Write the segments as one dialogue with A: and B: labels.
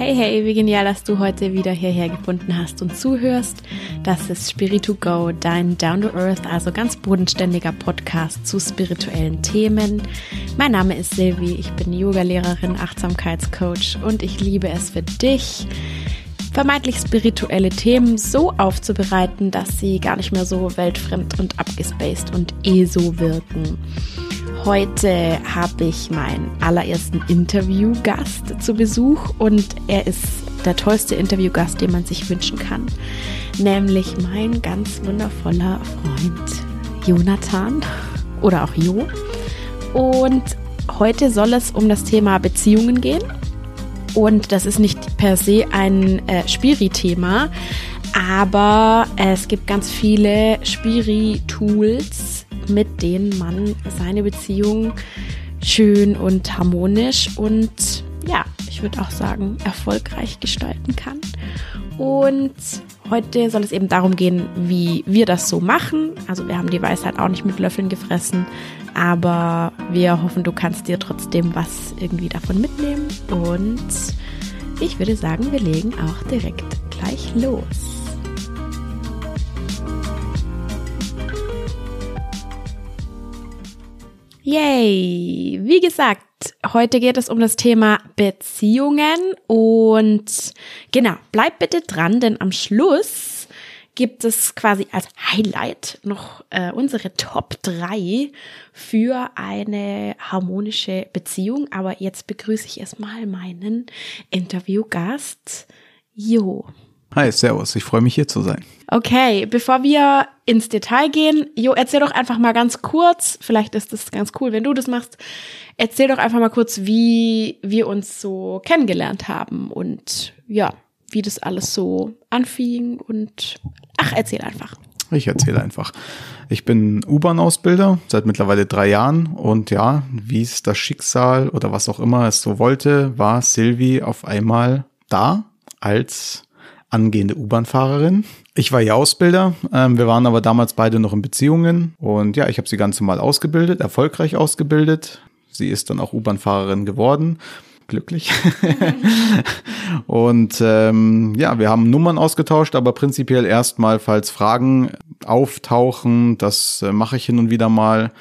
A: Hey, hey, wie genial, dass du heute wieder hierher gefunden hast und zuhörst. Das ist Spirit 2 Go, dein Down to Earth, also ganz bodenständiger Podcast zu spirituellen Themen. Mein Name ist Silvi, ich bin Yogalehrerin, Achtsamkeitscoach und ich liebe es für dich, vermeintlich spirituelle Themen so aufzubereiten, dass sie gar nicht mehr so weltfremd und abgespaced und eh so wirken. Heute habe ich meinen allerersten Interviewgast zu Besuch und er ist der tollste Interviewgast, den man sich wünschen kann, nämlich mein ganz wundervoller Freund Jonathan oder auch Jo. Und heute soll es um das Thema Beziehungen gehen. Und das ist nicht per se ein äh, Spiri-Thema, aber es gibt ganz viele Spiri-Tools, mit denen man seine Beziehung schön und harmonisch und ja, ich würde auch sagen, erfolgreich gestalten kann. Und heute soll es eben darum gehen, wie wir das so machen. Also wir haben die Weisheit auch nicht mit Löffeln gefressen, aber wir hoffen, du kannst dir trotzdem was irgendwie davon mitnehmen. Und ich würde sagen, wir legen auch direkt gleich los. Yay! Wie gesagt, heute geht es um das Thema Beziehungen und genau, bleib bitte dran, denn am Schluss gibt es quasi als Highlight noch äh, unsere Top 3 für eine harmonische Beziehung. Aber jetzt begrüße ich erstmal meinen Interviewgast, Jo.
B: Hi, Servus, ich freue mich hier zu sein.
A: Okay, bevor wir ins Detail gehen, Jo, erzähl doch einfach mal ganz kurz, vielleicht ist das ganz cool, wenn du das machst, erzähl doch einfach mal kurz, wie wir uns so kennengelernt haben und ja, wie das alles so anfing und ach, erzähl einfach.
B: Ich erzähle einfach. Ich bin U-Bahn-Ausbilder seit mittlerweile drei Jahren und ja, wie es das Schicksal oder was auch immer es so wollte, war Silvi auf einmal da als angehende U-Bahn-Fahrerin. Ich war ja Ausbilder, ähm, wir waren aber damals beide noch in Beziehungen und ja, ich habe sie ganz normal ausgebildet, erfolgreich ausgebildet. Sie ist dann auch U-Bahn-Fahrerin geworden glücklich. und ähm, ja, wir haben Nummern ausgetauscht, aber prinzipiell erstmal, falls Fragen auftauchen, das äh, mache ich hin und wieder mal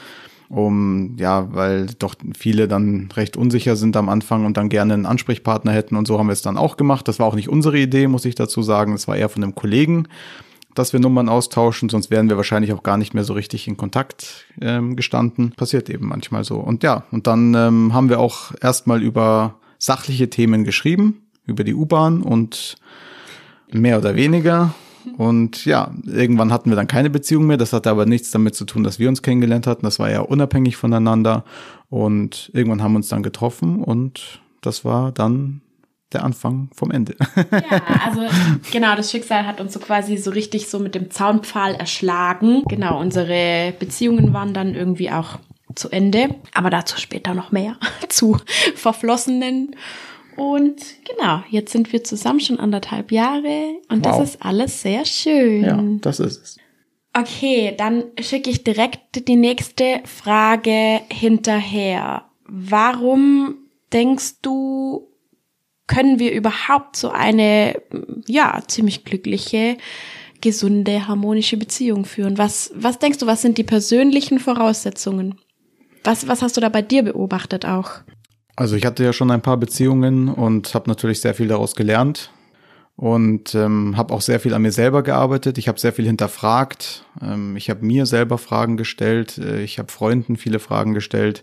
B: um, ja, weil doch viele dann recht unsicher sind am Anfang und dann gerne einen Ansprechpartner hätten und so haben wir es dann auch gemacht. Das war auch nicht unsere Idee, muss ich dazu sagen. Es war eher von einem Kollegen, dass wir Nummern austauschen, sonst wären wir wahrscheinlich auch gar nicht mehr so richtig in Kontakt ähm, gestanden. Passiert eben manchmal so. Und ja, und dann ähm, haben wir auch erstmal über sachliche Themen geschrieben, über die U-Bahn und mehr oder weniger und ja, irgendwann hatten wir dann keine Beziehung mehr. Das hatte aber nichts damit zu tun, dass wir uns kennengelernt hatten. Das war ja unabhängig voneinander. Und irgendwann haben wir uns dann getroffen und das war dann der Anfang vom Ende.
A: Ja, also genau, das Schicksal hat uns so quasi so richtig so mit dem Zaunpfahl erschlagen. Genau, unsere Beziehungen waren dann irgendwie auch zu Ende, aber dazu später noch mehr zu verflossenen und genau, jetzt sind wir zusammen schon anderthalb Jahre und wow. das ist alles sehr schön.
B: Ja, das ist es.
A: Okay, dann schicke ich direkt die nächste Frage hinterher. Warum denkst du, können wir überhaupt so eine, ja, ziemlich glückliche, gesunde, harmonische Beziehung führen? Was, was denkst du, was sind die persönlichen Voraussetzungen? Was, was hast du da bei dir beobachtet auch?
B: Also ich hatte ja schon ein paar Beziehungen und habe natürlich sehr viel daraus gelernt und ähm, habe auch sehr viel an mir selber gearbeitet. Ich habe sehr viel hinterfragt. Ähm, ich habe mir selber Fragen gestellt. Äh, ich habe Freunden viele Fragen gestellt.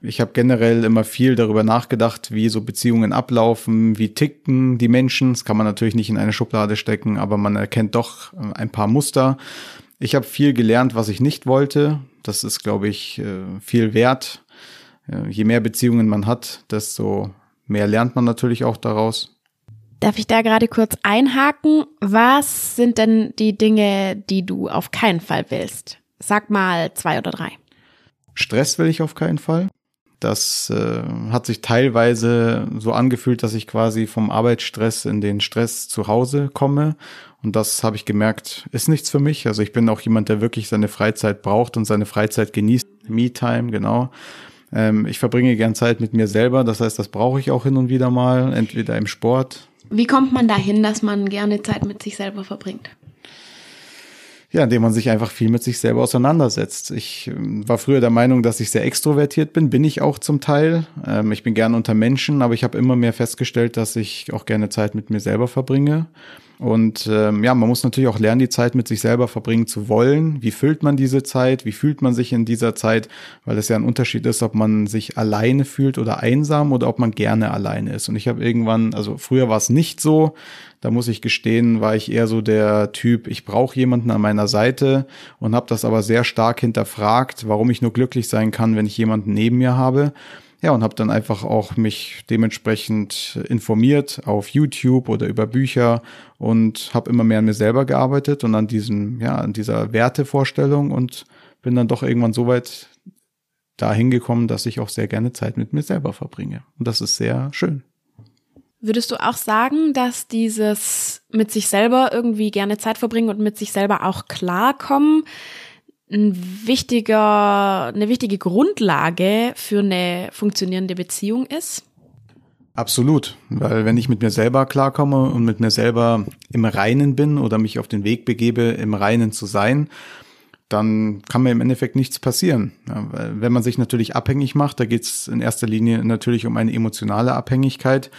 B: Ich habe generell immer viel darüber nachgedacht, wie so Beziehungen ablaufen, wie ticken die Menschen. Das kann man natürlich nicht in eine Schublade stecken, aber man erkennt doch äh, ein paar Muster. Ich habe viel gelernt, was ich nicht wollte. Das ist, glaube ich, äh, viel wert je mehr Beziehungen man hat, desto mehr lernt man natürlich auch daraus.
A: Darf ich da gerade kurz einhaken? Was sind denn die Dinge, die du auf keinen Fall willst? Sag mal zwei oder drei.
B: Stress will ich auf keinen Fall. Das äh, hat sich teilweise so angefühlt, dass ich quasi vom Arbeitsstress in den Stress zu Hause komme. Und das habe ich gemerkt, ist nichts für mich. Also ich bin auch jemand, der wirklich seine Freizeit braucht und seine Freizeit genießt. Me-Time, genau. Ähm, ich verbringe gern Zeit mit mir selber, das heißt, das brauche ich auch hin und wieder mal, entweder im Sport.
A: Wie kommt man dahin, dass man gerne Zeit mit sich selber verbringt?
B: Ja, indem man sich einfach viel mit sich selber auseinandersetzt. Ich ähm, war früher der Meinung, dass ich sehr extrovertiert bin, bin ich auch zum Teil. Ähm, ich bin gerne unter Menschen, aber ich habe immer mehr festgestellt, dass ich auch gerne Zeit mit mir selber verbringe. Und ähm, ja, man muss natürlich auch lernen, die Zeit mit sich selber verbringen zu wollen. Wie füllt man diese Zeit? Wie fühlt man sich in dieser Zeit? Weil es ja ein Unterschied ist, ob man sich alleine fühlt oder einsam oder ob man gerne alleine ist. Und ich habe irgendwann, also früher war es nicht so. Da muss ich gestehen, war ich eher so der Typ, ich brauche jemanden an meiner Seite und habe das aber sehr stark hinterfragt, warum ich nur glücklich sein kann, wenn ich jemanden neben mir habe. Ja, und habe dann einfach auch mich dementsprechend informiert auf YouTube oder über Bücher und habe immer mehr an mir selber gearbeitet und an diesem, ja, an dieser Wertevorstellung und bin dann doch irgendwann so weit dahin gekommen, dass ich auch sehr gerne Zeit mit mir selber verbringe. Und das ist sehr schön.
A: Würdest du auch sagen, dass dieses mit sich selber irgendwie gerne Zeit verbringen und mit sich selber auch klarkommen ein wichtiger, eine wichtige Grundlage für eine funktionierende Beziehung ist?
B: Absolut, weil wenn ich mit mir selber klarkomme und mit mir selber im Reinen bin oder mich auf den Weg begebe, im Reinen zu sein, dann kann mir im Endeffekt nichts passieren. Wenn man sich natürlich abhängig macht, da geht es in erster Linie natürlich um eine emotionale Abhängigkeit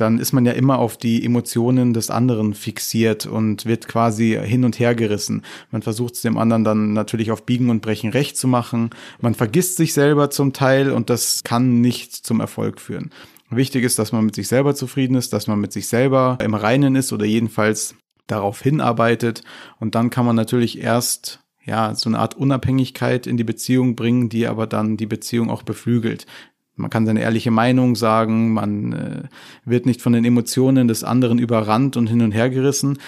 B: dann ist man ja immer auf die Emotionen des anderen fixiert und wird quasi hin und her gerissen. Man versucht es dem anderen dann natürlich auf Biegen und Brechen recht zu machen. Man vergisst sich selber zum Teil und das kann nicht zum Erfolg führen. Wichtig ist, dass man mit sich selber zufrieden ist, dass man mit sich selber im Reinen ist oder jedenfalls darauf hinarbeitet. Und dann kann man natürlich erst ja, so eine Art Unabhängigkeit in die Beziehung bringen, die aber dann die Beziehung auch beflügelt. Man kann seine ehrliche Meinung sagen, man äh, wird nicht von den Emotionen des anderen überrannt und hin und her gerissen,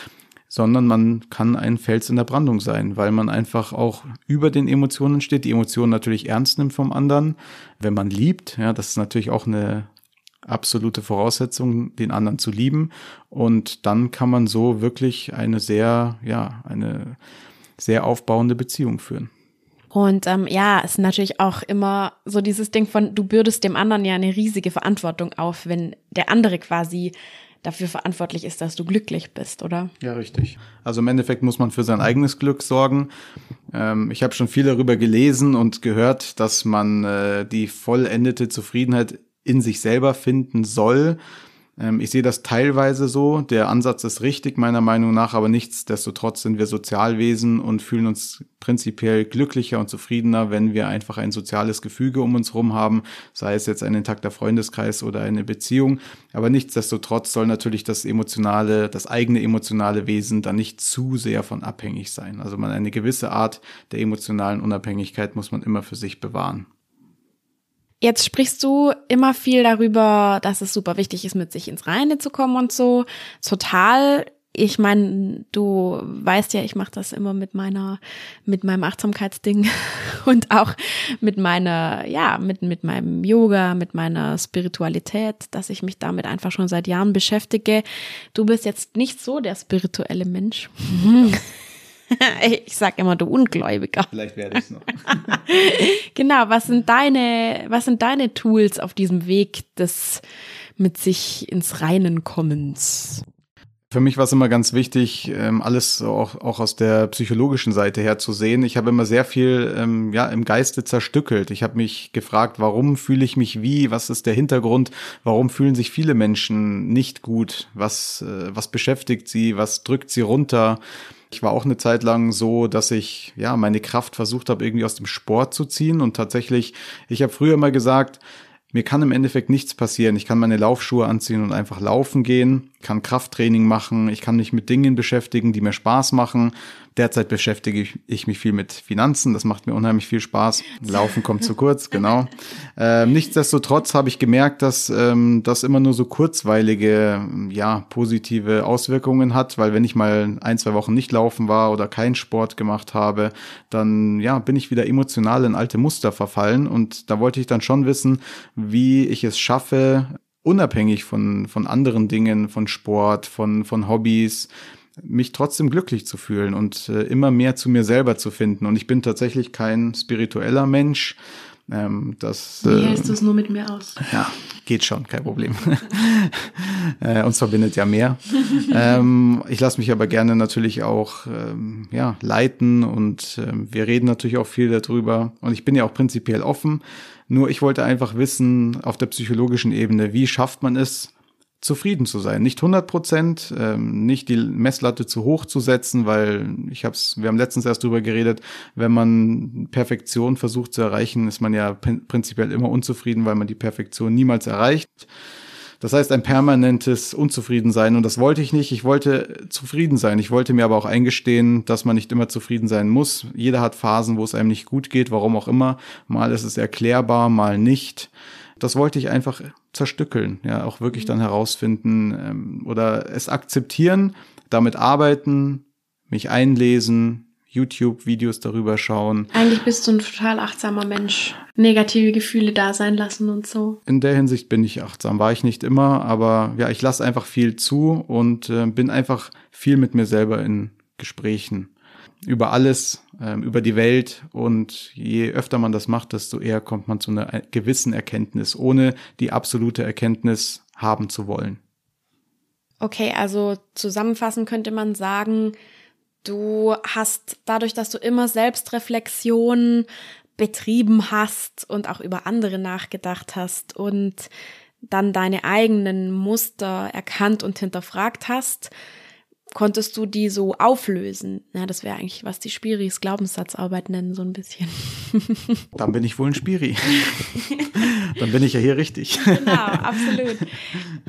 B: sondern man kann ein Fels in der Brandung sein, weil man einfach auch über den Emotionen steht, die Emotionen natürlich ernst nimmt vom anderen, wenn man liebt, ja, das ist natürlich auch eine absolute Voraussetzung, den anderen zu lieben und dann kann man so wirklich eine sehr, ja, eine sehr aufbauende Beziehung führen.
A: Und ähm, ja, es ist natürlich auch immer so dieses Ding von, du bürdest dem anderen ja eine riesige Verantwortung auf, wenn der andere quasi dafür verantwortlich ist, dass du glücklich bist, oder?
B: Ja, richtig. Also im Endeffekt muss man für sein eigenes Glück sorgen. Ähm, ich habe schon viel darüber gelesen und gehört, dass man äh, die vollendete Zufriedenheit in sich selber finden soll. Ähm, ich sehe das teilweise so. Der Ansatz ist richtig, meiner Meinung nach, aber nichtsdestotrotz sind wir Sozialwesen und fühlen uns prinzipiell glücklicher und zufriedener, wenn wir einfach ein soziales Gefüge um uns herum haben, sei es jetzt ein intakter Freundeskreis oder eine Beziehung. Aber nichtsdestotrotz soll natürlich das emotionale, das eigene emotionale Wesen dann nicht zu sehr von abhängig sein. Also man eine gewisse Art der emotionalen Unabhängigkeit muss man immer für sich bewahren.
A: Jetzt sprichst du immer viel darüber, dass es super wichtig ist, mit sich ins Reine zu kommen und so. Total. Ich meine, du weißt ja, ich mache das immer mit meiner, mit meinem Achtsamkeitsding und auch mit meiner, ja, mit, mit meinem Yoga, mit meiner Spiritualität, dass ich mich damit einfach schon seit Jahren beschäftige. Du bist jetzt nicht so der spirituelle Mensch. ich sag immer, du Ungläubiger.
B: Vielleicht werde ich es noch.
A: genau, was sind deine, was sind deine Tools auf diesem Weg des mit sich ins Reinen kommens?
B: Für mich war es immer ganz wichtig, ähm, alles auch, auch aus der psychologischen Seite her zu sehen. Ich habe immer sehr viel ähm, ja, im Geiste zerstückelt. Ich habe mich gefragt, warum fühle ich mich wie? Was ist der Hintergrund? Warum fühlen sich viele Menschen nicht gut? Was, äh, was beschäftigt sie? Was drückt sie runter? Ich war auch eine Zeit lang so, dass ich ja meine Kraft versucht habe, irgendwie aus dem Sport zu ziehen. Und tatsächlich, ich habe früher mal gesagt, mir kann im Endeffekt nichts passieren. Ich kann meine Laufschuhe anziehen und einfach laufen gehen, kann Krafttraining machen, ich kann mich mit Dingen beschäftigen, die mir Spaß machen. Derzeit beschäftige ich mich viel mit Finanzen, das macht mir unheimlich viel Spaß. Laufen kommt zu kurz, genau. Ähm, nichtsdestotrotz habe ich gemerkt, dass ähm, das immer nur so kurzweilige, ja, positive Auswirkungen hat, weil wenn ich mal ein, zwei Wochen nicht laufen war oder keinen Sport gemacht habe, dann ja, bin ich wieder emotional in alte Muster verfallen und da wollte ich dann schon wissen, wie ich es schaffe, unabhängig von, von anderen Dingen, von Sport, von, von Hobbys, mich trotzdem glücklich zu fühlen und äh, immer mehr zu mir selber zu finden. Und ich bin tatsächlich kein spiritueller Mensch. Ähm, das,
A: Wie äh, hältst du es nur mit mir aus?
B: Ja, geht schon, kein Problem. äh, uns verbindet ja mehr. ähm, ich lasse mich aber gerne natürlich auch ähm, ja, leiten und ähm, wir reden natürlich auch viel darüber. Und ich bin ja auch prinzipiell offen. Nur ich wollte einfach wissen, auf der psychologischen Ebene, wie schafft man es, zufrieden zu sein. Nicht 100 Prozent, ähm, nicht die Messlatte zu hoch zu setzen, weil ich hab's, wir haben letztens erst drüber geredet, wenn man Perfektion versucht zu erreichen, ist man ja prinzipiell immer unzufrieden, weil man die Perfektion niemals erreicht. Das heißt, ein permanentes Unzufriedensein. Und das wollte ich nicht. Ich wollte zufrieden sein. Ich wollte mir aber auch eingestehen, dass man nicht immer zufrieden sein muss. Jeder hat Phasen, wo es einem nicht gut geht, warum auch immer. Mal ist es erklärbar, mal nicht das wollte ich einfach zerstückeln, ja, auch wirklich dann herausfinden ähm, oder es akzeptieren, damit arbeiten, mich einlesen, YouTube-Videos darüber schauen.
A: Eigentlich bist du ein total achtsamer Mensch. Negative Gefühle da sein lassen und so.
B: In der Hinsicht bin ich achtsam. War ich nicht immer, aber ja, ich lasse einfach viel zu und äh, bin einfach viel mit mir selber in Gesprächen über alles, ähm, über die Welt. Und je öfter man das macht, desto eher kommt man zu einer gewissen Erkenntnis, ohne die absolute Erkenntnis haben zu wollen.
A: Okay, also zusammenfassend könnte man sagen, du hast dadurch, dass du immer Selbstreflexion betrieben hast und auch über andere nachgedacht hast und dann deine eigenen Muster erkannt und hinterfragt hast, konntest du die so auflösen? Ja, das wäre eigentlich, was die Spiris Glaubenssatzarbeit nennen, so ein bisschen.
B: Dann bin ich wohl ein Spiri. Dann bin ich ja hier richtig.
A: Genau, absolut.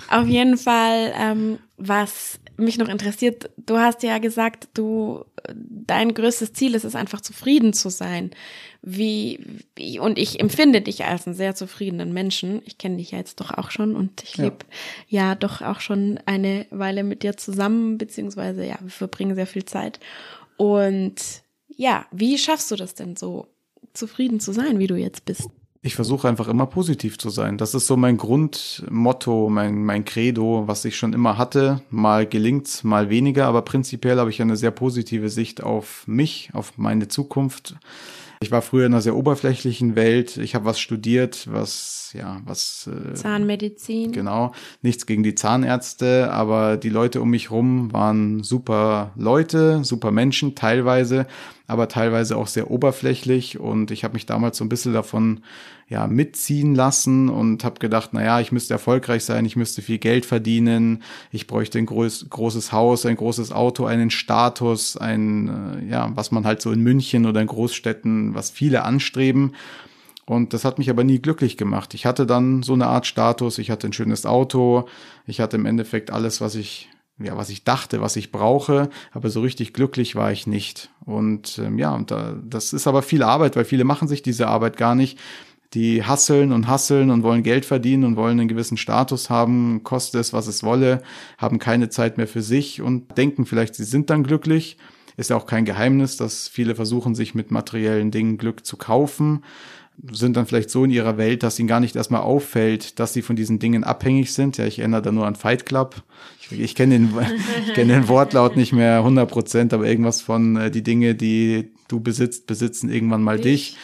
A: Auf jeden Fall, ähm, was mich noch interessiert, du hast ja gesagt, du, dein größtes Ziel ist es einfach zufrieden zu sein. Wie, wie und ich empfinde dich als einen sehr zufriedenen Menschen. Ich kenne dich ja jetzt doch auch schon und ich lebe ja. ja doch auch schon eine Weile mit dir zusammen, beziehungsweise ja, wir verbringen sehr viel Zeit. Und ja, wie schaffst du das denn so, zufrieden zu sein, wie du jetzt bist?
B: Ich versuche einfach immer positiv zu sein. Das ist so mein Grundmotto, mein, mein Credo, was ich schon immer hatte. Mal gelingt's, mal weniger, aber prinzipiell habe ich eine sehr positive Sicht auf mich, auf meine Zukunft. Ich war früher in einer sehr oberflächlichen Welt. Ich habe was studiert, was ja, was
A: äh, Zahnmedizin.
B: Genau, nichts gegen die Zahnärzte, aber die Leute um mich rum waren super Leute, super Menschen teilweise, aber teilweise auch sehr oberflächlich und ich habe mich damals so ein bisschen davon ja mitziehen lassen und habe gedacht, na ja, ich müsste erfolgreich sein, ich müsste viel Geld verdienen, ich bräuchte ein groß, großes Haus, ein großes Auto, einen Status, ein äh, ja, was man halt so in München oder in Großstädten, was viele anstreben. Und das hat mich aber nie glücklich gemacht. Ich hatte dann so eine Art Status, ich hatte ein schönes Auto, ich hatte im Endeffekt alles, was ich ja, was ich dachte, was ich brauche, aber so richtig glücklich war ich nicht. Und ähm, ja, und da, das ist aber viel Arbeit, weil viele machen sich diese Arbeit gar nicht. Die hasseln und hasseln und wollen Geld verdienen und wollen einen gewissen Status haben, koste es, was es wolle, haben keine Zeit mehr für sich und denken vielleicht, sie sind dann glücklich. Ist ja auch kein Geheimnis, dass viele versuchen, sich mit materiellen Dingen Glück zu kaufen sind dann vielleicht so in ihrer Welt, dass ihnen gar nicht erstmal auffällt, dass sie von diesen Dingen abhängig sind. Ja, ich erinnere da nur an Fight Club. Ich, ich kenne den, ich kenn den Wortlaut nicht mehr 100 Prozent, aber irgendwas von äh, die Dinge, die du besitzt, besitzen irgendwann mal dich. dich.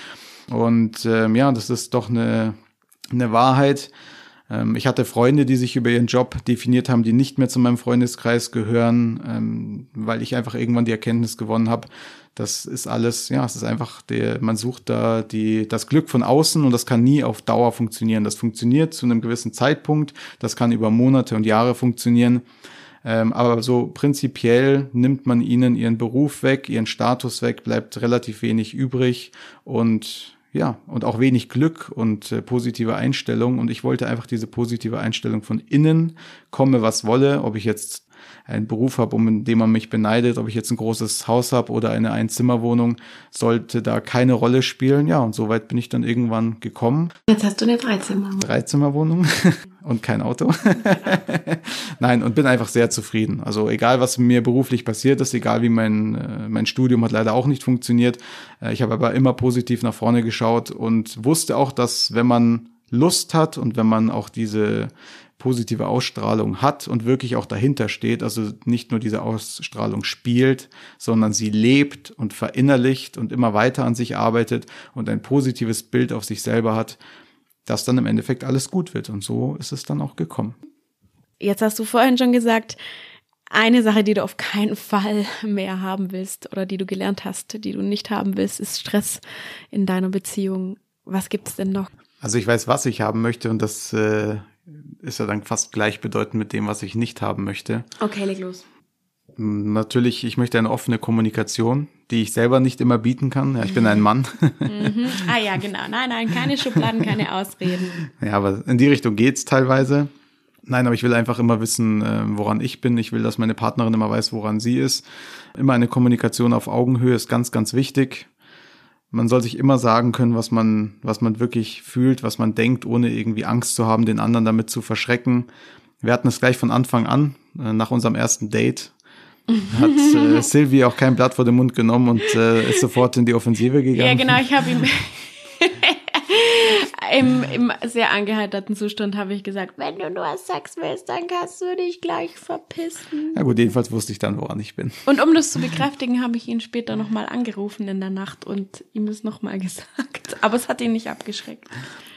B: Und ähm, ja, das ist doch eine, eine Wahrheit. Ähm, ich hatte Freunde, die sich über ihren Job definiert haben, die nicht mehr zu meinem Freundeskreis gehören, ähm, weil ich einfach irgendwann die Erkenntnis gewonnen habe, das ist alles, ja, es ist einfach der, man sucht da die, das Glück von außen und das kann nie auf Dauer funktionieren. Das funktioniert zu einem gewissen Zeitpunkt, das kann über Monate und Jahre funktionieren. Ähm, aber so prinzipiell nimmt man ihnen ihren Beruf weg, ihren Status weg, bleibt relativ wenig übrig und ja, und auch wenig Glück und äh, positive Einstellung. Und ich wollte einfach diese positive Einstellung von innen, komme was wolle, ob ich jetzt einen Beruf habe, um den man mich beneidet, ob ich jetzt ein großes Haus habe oder eine Einzimmerwohnung, sollte da keine Rolle spielen. Ja, und so weit bin ich dann irgendwann gekommen.
A: Jetzt hast du eine Dreizimmerwohnung.
B: Dreizimmerwohnung und kein Auto. Nein, und bin einfach sehr zufrieden. Also egal, was mir beruflich passiert ist, egal wie mein, äh, mein Studium hat leider auch nicht funktioniert. Äh, ich habe aber immer positiv nach vorne geschaut und wusste auch, dass wenn man Lust hat und wenn man auch diese positive Ausstrahlung hat und wirklich auch dahinter steht, also nicht nur diese Ausstrahlung spielt, sondern sie lebt und verinnerlicht und immer weiter an sich arbeitet und ein positives Bild auf sich selber hat, dass dann im Endeffekt alles gut wird. Und so ist es dann auch gekommen.
A: Jetzt hast du vorhin schon gesagt, eine Sache, die du auf keinen Fall mehr haben willst oder die du gelernt hast, die du nicht haben willst, ist Stress in deiner Beziehung. Was gibt's denn noch?
B: Also ich weiß, was ich haben möchte und das äh, ist ja dann fast gleichbedeutend mit dem, was ich nicht haben möchte.
A: Okay, leg los.
B: Natürlich, ich möchte eine offene Kommunikation, die ich selber nicht immer bieten kann. Ja, ich bin ein Mann.
A: Mhm. Ah ja, genau. Nein, nein, keine Schubladen, keine Ausreden.
B: Ja, aber in die Richtung geht's teilweise. Nein, aber ich will einfach immer wissen, äh, woran ich bin. Ich will, dass meine Partnerin immer weiß, woran sie ist. Immer eine Kommunikation auf Augenhöhe ist ganz, ganz wichtig. Man soll sich immer sagen können, was man, was man wirklich fühlt, was man denkt, ohne irgendwie Angst zu haben, den anderen damit zu verschrecken. Wir hatten es gleich von Anfang an, äh, nach unserem ersten Date, hat äh, Sylvie auch kein Blatt vor den Mund genommen und äh, ist sofort in die Offensive gegangen.
A: Ja, genau, ich habe ihm im, im sehr angeheiterten Zustand habe ich gesagt, wenn du nur Sex willst, dann kannst du dich gleich verpissen.
B: Ja gut, jedenfalls wusste ich dann, woran ich bin.
A: Und um das zu bekräftigen, habe ich ihn später nochmal angerufen in der Nacht und ihm das nochmal gesagt. Aber es hat ihn nicht abgeschreckt.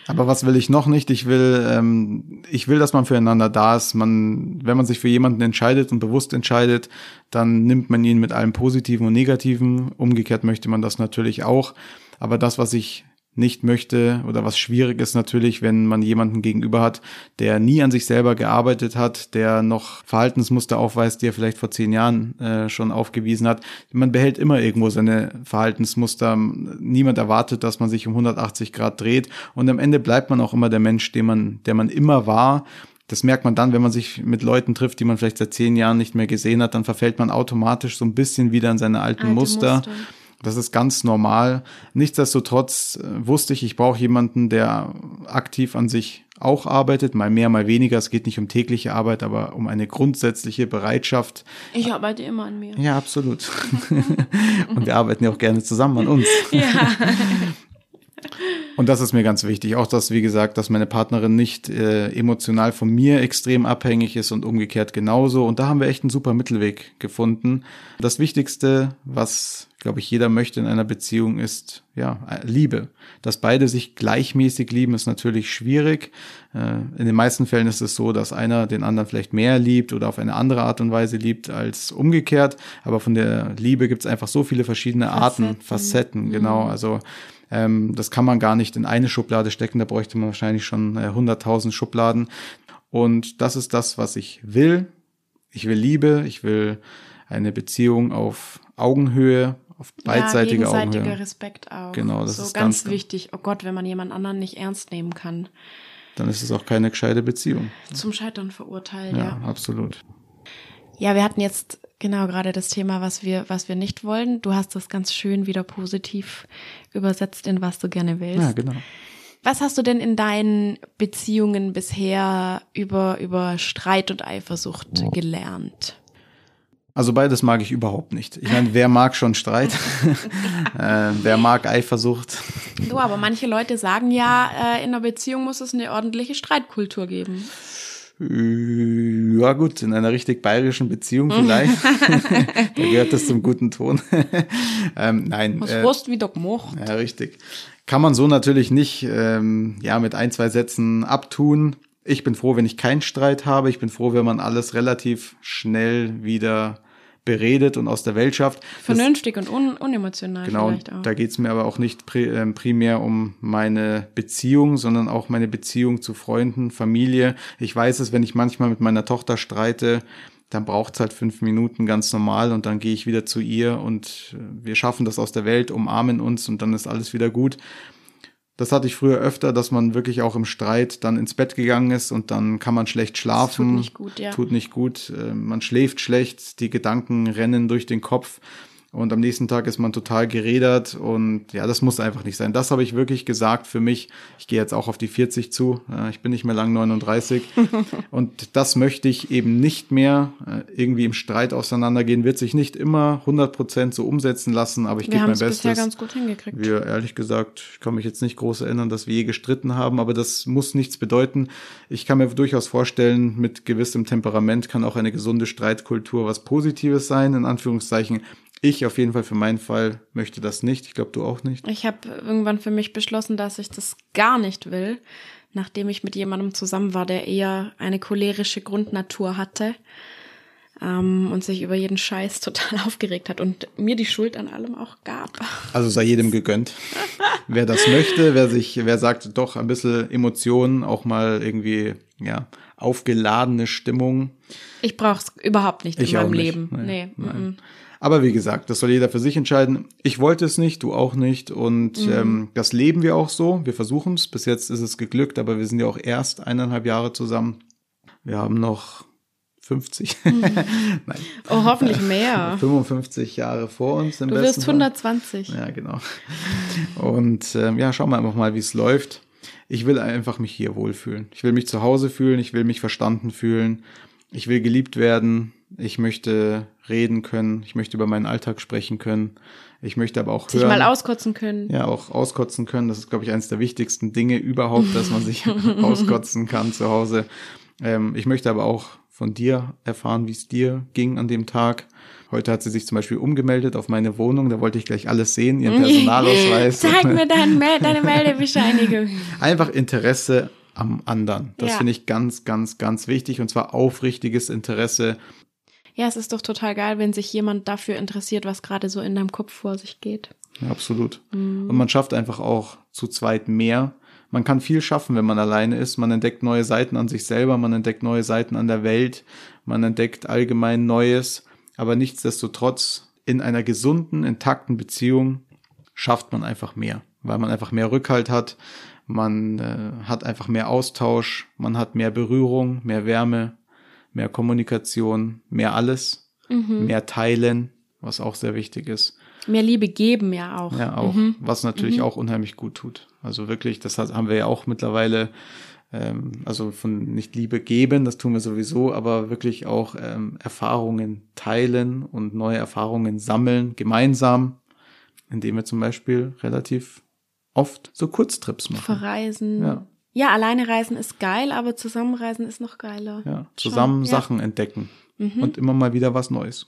B: Aber was will ich noch nicht? Ich will, ähm, ich will, dass man füreinander da ist. Man, wenn man sich für jemanden entscheidet und bewusst entscheidet, dann nimmt man ihn mit allem Positiven und Negativen. Umgekehrt möchte man das natürlich auch. Aber das, was ich nicht möchte oder was schwierig ist natürlich, wenn man jemanden gegenüber hat, der nie an sich selber gearbeitet hat, der noch Verhaltensmuster aufweist, die er vielleicht vor zehn Jahren äh, schon aufgewiesen hat. Man behält immer irgendwo seine Verhaltensmuster. Niemand erwartet, dass man sich um 180 Grad dreht und am Ende bleibt man auch immer der Mensch, den man, der man immer war. Das merkt man dann, wenn man sich mit Leuten trifft, die man vielleicht seit zehn Jahren nicht mehr gesehen hat, dann verfällt man automatisch so ein bisschen wieder in seine alten Alte Muster. Muster das ist ganz normal. Nichtsdestotrotz äh, wusste ich, ich brauche jemanden, der aktiv an sich auch arbeitet, mal mehr, mal weniger. Es geht nicht um tägliche Arbeit, aber um eine grundsätzliche Bereitschaft.
A: Ich arbeite immer an mir.
B: Ja, absolut. Und wir arbeiten ja auch gerne zusammen an uns. Ja. Und das ist mir ganz wichtig. Auch dass, wie gesagt, dass meine Partnerin nicht äh, emotional von mir extrem abhängig ist und umgekehrt genauso. Und da haben wir echt einen super Mittelweg gefunden. Das Wichtigste, was, glaube ich, jeder möchte in einer Beziehung, ist ja Liebe. Dass beide sich gleichmäßig lieben, ist natürlich schwierig. Äh, in den meisten Fällen ist es so, dass einer den anderen vielleicht mehr liebt oder auf eine andere Art und Weise liebt als umgekehrt. Aber von der Liebe gibt es einfach so viele verschiedene Facetten. Arten, Facetten, genau. Mhm. Also ähm, das kann man gar nicht in eine Schublade stecken, da bräuchte man wahrscheinlich schon äh, 100.000 Schubladen. Und das ist das, was ich will. Ich will Liebe, ich will eine Beziehung auf Augenhöhe, auf beidseitige ja, gegenseitiger Augenhöhe.
A: Respekt auch.
B: Genau, das
A: so
B: ist
A: ganz, ganz wichtig. Oh Gott, wenn man jemand anderen nicht ernst nehmen kann.
B: Dann ist es auch keine gescheite Beziehung.
A: Zum Scheitern verurteilt, ja.
B: Ja, absolut.
A: Ja, wir hatten jetzt genau gerade das Thema, was wir, was wir nicht wollen. Du hast das ganz schön wieder positiv übersetzt in was du gerne willst.
B: Ja, genau.
A: Was hast du denn in deinen Beziehungen bisher über, über Streit und Eifersucht gelernt?
B: Also beides mag ich überhaupt nicht. Ich meine, wer mag schon Streit? äh, wer mag Eifersucht?
A: Du, aber manche Leute sagen ja, äh, in einer Beziehung muss es eine ordentliche Streitkultur geben.
B: Ja gut, in einer richtig bayerischen Beziehung vielleicht. da gehört das zum guten Ton. ähm, nein.
A: Was äh, hast du wieder gemacht?
B: Ja, richtig. Kann man so natürlich nicht ähm, ja mit ein, zwei Sätzen abtun. Ich bin froh, wenn ich keinen Streit habe. Ich bin froh, wenn man alles relativ schnell wieder beredet und aus der Welt schafft.
A: Vernünftig das, und un unemotional
B: genau,
A: vielleicht auch.
B: Da geht es mir aber auch nicht ähm, primär um meine Beziehung, sondern auch meine Beziehung zu Freunden, Familie. Ich weiß es, wenn ich manchmal mit meiner Tochter streite, dann braucht es halt fünf Minuten ganz normal und dann gehe ich wieder zu ihr und äh, wir schaffen das aus der Welt, umarmen uns und dann ist alles wieder gut. Das hatte ich früher öfter, dass man wirklich auch im Streit dann ins Bett gegangen ist und dann kann man schlecht schlafen.
A: Das tut nicht gut, ja.
B: Tut nicht gut. Äh, man schläft schlecht, die Gedanken rennen durch den Kopf. Und am nächsten Tag ist man total gerädert und ja, das muss einfach nicht sein. Das habe ich wirklich gesagt für mich. Ich gehe jetzt auch auf die 40 zu. Ich bin nicht mehr lang 39 und das möchte ich eben nicht mehr äh, irgendwie im Streit auseinandergehen. Wird sich nicht immer 100 Prozent so umsetzen lassen, aber ich gebe mein Bestes. Bisher
A: ganz gut hingekriegt.
B: Wir ehrlich gesagt, ich kann mich jetzt nicht groß erinnern, dass wir je gestritten haben, aber das muss nichts bedeuten. Ich kann mir durchaus vorstellen, mit gewissem Temperament kann auch eine gesunde Streitkultur was Positives sein, in Anführungszeichen. Ich auf jeden Fall für meinen Fall möchte das nicht. Ich glaube, du auch nicht.
A: Ich habe irgendwann für mich beschlossen, dass ich das gar nicht will, nachdem ich mit jemandem zusammen war, der eher eine cholerische Grundnatur hatte ähm, und sich über jeden Scheiß total aufgeregt hat und mir die Schuld an allem auch gab.
B: Also sei jedem gegönnt. wer das möchte, wer sich, wer sagt, doch ein bisschen Emotionen, auch mal irgendwie, ja, aufgeladene Stimmung.
A: Ich brauche es überhaupt nicht ich in meinem Leben. Nee, nee.
B: Nein. Aber wie gesagt, das soll jeder für sich entscheiden. Ich wollte es nicht, du auch nicht. Und mhm. ähm, das leben wir auch so. Wir versuchen es. Bis jetzt ist es geglückt, aber wir sind ja auch erst eineinhalb Jahre zusammen. Wir haben noch 50. Mhm.
A: Nein. Oh, hoffentlich mehr.
B: 55 Jahre vor uns.
A: Im du wirst 120.
B: Fall. Ja, genau. Und ähm, ja, schauen wir einfach mal, wie es läuft. Ich will einfach mich hier wohlfühlen. Ich will mich zu Hause fühlen. Ich will mich verstanden fühlen. Ich will geliebt werden. Ich möchte reden können. Ich möchte über meinen Alltag sprechen können. Ich möchte aber auch
A: sich
B: hören.
A: mal auskotzen können.
B: Ja, auch auskotzen können. Das ist, glaube ich, eines der wichtigsten Dinge überhaupt, dass man sich auskotzen kann zu Hause. Ähm, ich möchte aber auch von dir erfahren, wie es dir ging an dem Tag. Heute hat sie sich zum Beispiel umgemeldet auf meine Wohnung. Da wollte ich gleich alles sehen, ihren Personalausweis.
A: Zeig mir dein, deine Meldebescheinigung.
B: Einfach Interesse am anderen. Das ja. finde ich ganz, ganz, ganz wichtig. Und zwar aufrichtiges Interesse
A: ja, es ist doch total geil, wenn sich jemand dafür interessiert, was gerade so in deinem Kopf vor sich geht.
B: Ja, absolut. Mhm. Und man schafft einfach auch zu zweit mehr. Man kann viel schaffen, wenn man alleine ist. Man entdeckt neue Seiten an sich selber, man entdeckt neue Seiten an der Welt, man entdeckt allgemein Neues. Aber nichtsdestotrotz, in einer gesunden, intakten Beziehung schafft man einfach mehr, weil man einfach mehr Rückhalt hat, man äh, hat einfach mehr Austausch, man hat mehr Berührung, mehr Wärme, mehr Kommunikation, mehr alles, mhm. mehr Teilen, was auch sehr wichtig ist.
A: Mehr Liebe geben ja auch.
B: Ja, auch, mhm. was natürlich mhm. auch unheimlich gut tut. Also wirklich, das haben wir ja auch mittlerweile, ähm, also von nicht Liebe geben, das tun wir sowieso, aber wirklich auch ähm, Erfahrungen teilen und neue Erfahrungen sammeln, gemeinsam, indem wir zum Beispiel relativ oft so Kurztrips machen.
A: Verreisen. Ja. Ja, alleine reisen ist geil, aber zusammenreisen ist noch geiler.
B: Ja, zusammen Schon, Sachen ja. entdecken mhm. und immer mal wieder was Neues.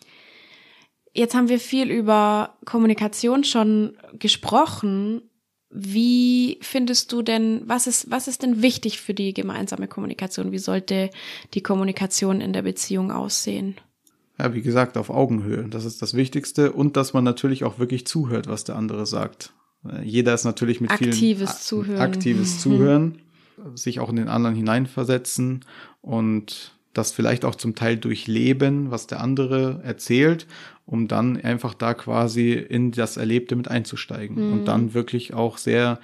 A: Jetzt haben wir viel über Kommunikation schon gesprochen. Wie findest du denn, was ist, was ist denn wichtig für die gemeinsame Kommunikation? Wie sollte die Kommunikation in der Beziehung aussehen?
B: Ja, wie gesagt, auf Augenhöhe. Das ist das Wichtigste und dass man natürlich auch wirklich zuhört, was der andere sagt. Jeder ist natürlich mit
A: aktives
B: vielen
A: Zuhören.
B: aktives Zuhören sich auch in den anderen hineinversetzen und das vielleicht auch zum Teil durchleben, was der andere erzählt, um dann einfach da quasi in das Erlebte mit einzusteigen mhm. und dann wirklich auch sehr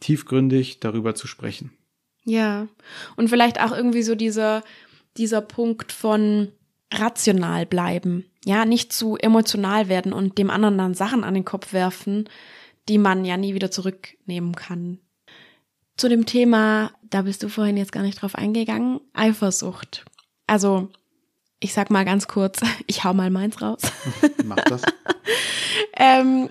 B: tiefgründig darüber zu sprechen.
A: Ja, und vielleicht auch irgendwie so dieser, dieser Punkt von rational bleiben. Ja, nicht zu emotional werden und dem anderen dann Sachen an den Kopf werfen, die man ja nie wieder zurücknehmen kann. Zu dem Thema, da bist du vorhin jetzt gar nicht drauf eingegangen, Eifersucht. Also, ich sag mal ganz kurz, ich hau mal meins raus.
B: Mach das.
A: ähm,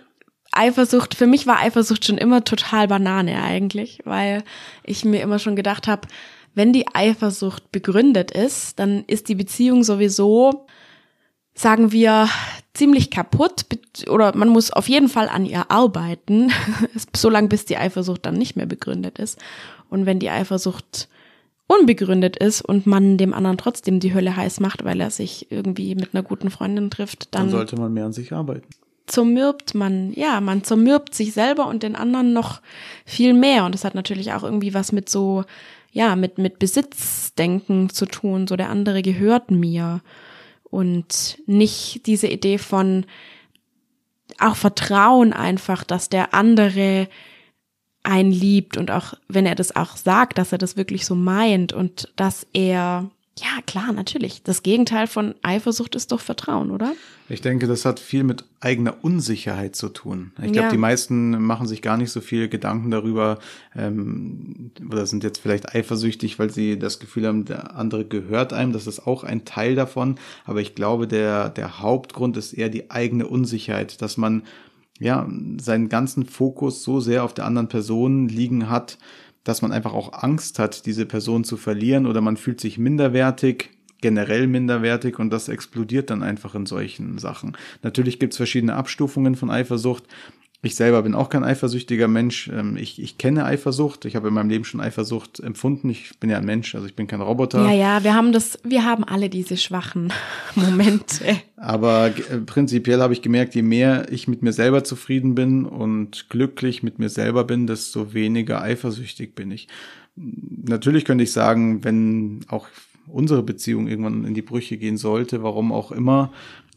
A: Eifersucht, für mich war Eifersucht schon immer total Banane eigentlich, weil ich mir immer schon gedacht habe, wenn die Eifersucht begründet ist, dann ist die Beziehung sowieso sagen wir, ziemlich kaputt oder man muss auf jeden Fall an ihr arbeiten, solange bis die Eifersucht dann nicht mehr begründet ist. Und wenn die Eifersucht unbegründet ist und man dem anderen trotzdem die Hölle heiß macht, weil er sich irgendwie mit einer guten Freundin trifft, dann,
B: dann sollte man mehr an sich arbeiten.
A: Zermürbt man, ja, man zermürbt sich selber und den anderen noch viel mehr. Und das hat natürlich auch irgendwie was mit so, ja, mit, mit Besitzdenken zu tun. So der andere gehört mir und nicht diese Idee von auch Vertrauen einfach, dass der andere einen liebt und auch wenn er das auch sagt, dass er das wirklich so meint und dass er Ja, klar, natürlich. Das Gegenteil von Eifersucht ist doch Vertrauen, oder?
B: Ich denke, das hat viel mit eigener Unsicherheit zu tun. Ich glaube,
A: Ja.
B: die meisten machen sich gar nicht so viel Gedanken darüber ähm, oder sind jetzt vielleicht eifersüchtig, weil sie das Gefühl haben, der andere gehört einem. Das ist auch ein Teil davon. Aber ich glaube, der, der Hauptgrund ist eher die eigene Unsicherheit, dass man ja seinen ganzen Fokus so sehr auf der anderen Person liegen hat, dass man einfach auch Angst hat, diese Person zu verlieren oder man fühlt sich minderwertig, generell minderwertig und das explodiert dann einfach in solchen Sachen. Natürlich gibt's verschiedene Abstufungen von Eifersucht. Ich selber bin auch kein eifersüchtiger Mensch. Ähm, Ich, ich kenne Eifersucht. Ich habe in meinem Leben schon Eifersucht empfunden. Ich bin ja ein Mensch, also ich bin kein Roboter.
A: Ja, ja, wir haben das, wir haben alle diese schwachen Momente.
B: Aber äh, prinzipiell habe ich gemerkt, je mehr ich mit mir selber zufrieden bin und glücklich mit mir selber bin, desto weniger eifersüchtig bin ich. Natürlich könnte ich sagen, wenn auch unsere Beziehung irgendwann in die Brüche gehen sollte, warum auch immer,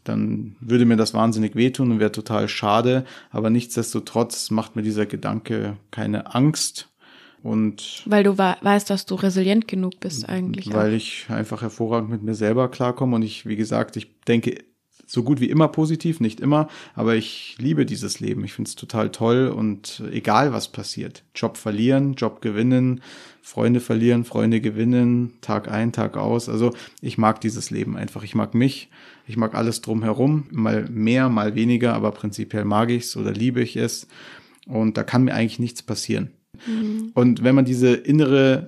B: dann würde mir das wahnsinnig wehtun und wäre total schade. Aber nichtsdestotrotz macht mir dieser Gedanke keine Angst. Und
A: Weil du weißt, dass du resilient genug bist eigentlich.
B: weil ich einfach hervorragend mit mir selber klarkomme und ich, wie gesagt, ich denke so gut wie immer positiv, nicht immer, aber ich liebe dieses Leben. Ich finde es total toll und egal was passiert, Job verlieren, Job gewinnen, Freunde verlieren, Freunde gewinnen, Tag ein, Tag aus. Also ich mag dieses Leben einfach. Ich mag mich, ich mag alles drumherum, mal mehr, mal weniger, aber prinzipiell mag ich es oder liebe ich es und da kann mir eigentlich nichts passieren. Und wenn man diese innere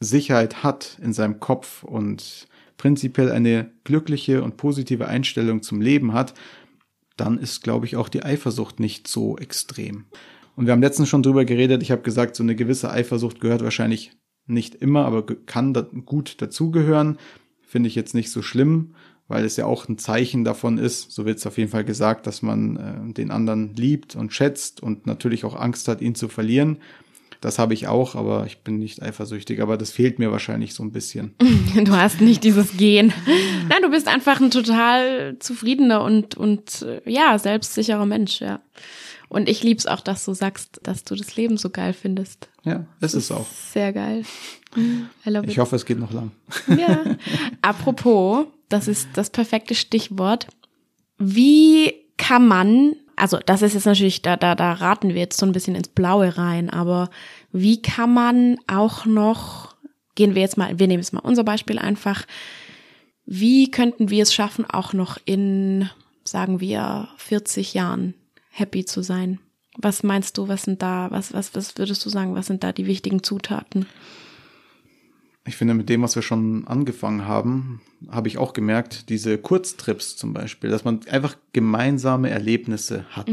B: Sicherheit hat in seinem Kopf und prinzipiell eine glückliche und positive Einstellung zum Leben hat, dann ist, glaube ich, auch die Eifersucht nicht so extrem. Und wir haben letztens schon drüber geredet. Ich habe gesagt, so eine gewisse Eifersucht gehört wahrscheinlich nicht immer, aber kann da gut dazugehören. Finde ich jetzt nicht so schlimm, weil es ja auch ein Zeichen davon ist, so wird es auf jeden Fall gesagt, dass man äh, den anderen liebt und schätzt und natürlich auch Angst hat, ihn zu verlieren. Das habe ich auch, aber ich bin nicht eifersüchtig. Aber das fehlt mir wahrscheinlich so ein bisschen.
A: Du hast nicht dieses Gen. Nein, du bist einfach ein total zufriedener und, und äh, ja, selbstsicherer Mensch, ja. Und ich lieb's auch, dass du sagst, dass du das Leben so geil findest.
B: Ja, es ist auch.
A: Sehr geil.
B: Ich hoffe, es geht noch lang.
A: Ja. Apropos, das ist das perfekte Stichwort. Wie kann man, also das ist jetzt natürlich, da, da, da raten wir jetzt so ein bisschen ins Blaue rein, aber wie kann man auch noch, gehen wir jetzt mal, wir nehmen jetzt mal unser Beispiel einfach, wie könnten wir es schaffen, auch noch in, sagen wir, 40 Jahren happy zu sein? Was meinst du, was sind da, was, was, was würdest du sagen, was sind da die wichtigen Zutaten?
B: Ich finde, mit dem, was wir schon angefangen haben, habe ich auch gemerkt, diese Kurztrips zum Beispiel, dass man einfach gemeinsame Erlebnisse hat.